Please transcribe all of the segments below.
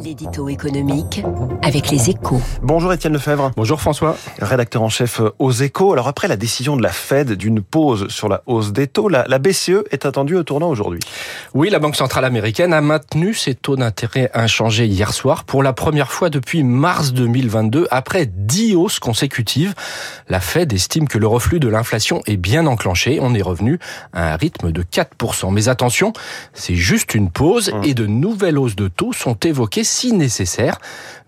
L'édito économique avec les échos. Bonjour Étienne Lefebvre. Bonjour François. Rédacteur en chef aux échos. Alors après la décision de la Fed d'une pause sur la hausse des taux, la, la BCE est attendue au tournant aujourd'hui. Oui, la Banque Centrale Américaine a maintenu ses taux d'intérêt inchangés hier soir pour la première fois depuis mars 2022 après 10 hausses consécutives. La Fed estime que le reflux de l'inflation est bien enclenché. On est revenu à un rythme de 4%. Mais attention, c'est juste une pause et de nouvelles hausses de taux sont si nécessaire,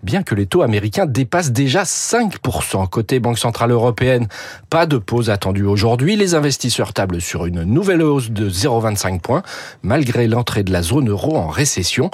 bien que les taux américains dépassent déjà 5%. Côté Banque Centrale Européenne, pas de pause attendue aujourd'hui. Les investisseurs tablent sur une nouvelle hausse de 0,25 points, malgré l'entrée de la zone euro en récession.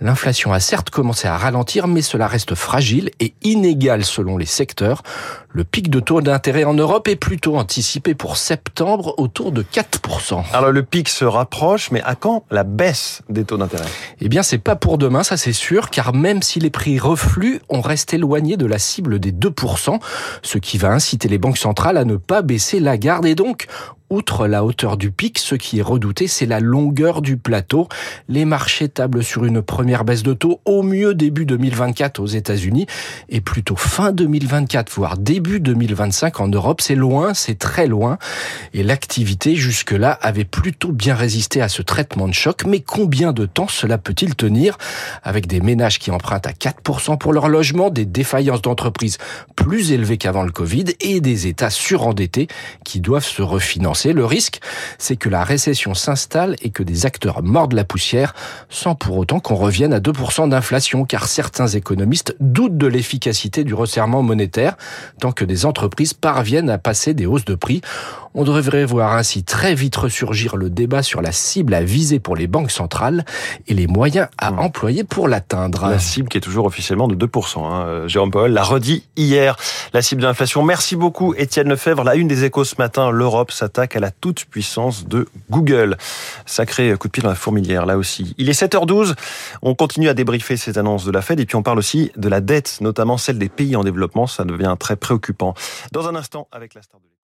L'inflation a certes commencé à ralentir, mais cela reste fragile et inégal selon les secteurs. Le pic de taux d'intérêt en Europe est plutôt anticipé pour septembre autour de 4%. Alors le pic se rapproche, mais à quand la baisse des taux d'intérêt? Eh bien, c'est pas pour demain, ça c'est sûr, car même si les prix refluent, on reste éloigné de la cible des 2%, ce qui va inciter les banques centrales à ne pas baisser la garde et donc Outre la hauteur du pic, ce qui est redouté, c'est la longueur du plateau. Les marchés tablent sur une première baisse de taux au mieux début 2024 aux États-Unis et plutôt fin 2024, voire début 2025 en Europe. C'est loin, c'est très loin. Et l'activité jusque-là avait plutôt bien résisté à ce traitement de choc. Mais combien de temps cela peut-il tenir? Avec des ménages qui empruntent à 4% pour leur logement, des défaillances d'entreprises plus élevées qu'avant le Covid et des États surendettés qui doivent se refinancer le risque, c'est que la récession s'installe et que des acteurs mordent la poussière sans pour autant qu'on revienne à 2% d'inflation, car certains économistes doutent de l'efficacité du resserrement monétaire tant que des entreprises parviennent à passer des hausses de prix. On devrait voir ainsi très vite ressurgir le débat sur la cible à viser pour les banques centrales et les moyens à mmh. employer pour l'atteindre. La cible qui est toujours officiellement de 2%. Hein. Jérôme Powell l'a redit hier, la cible d'inflation. Merci beaucoup Étienne Lefebvre. La une des échos ce matin, l'Europe s'attaque à la toute-puissance de Google. Sacré coup de pied dans la fourmilière là aussi. Il est 7h12, on continue à débriefer ces annonces de la Fed et puis on parle aussi de la dette, notamment celle des pays en développement. Ça devient très préoccupant. Dans un instant avec la star de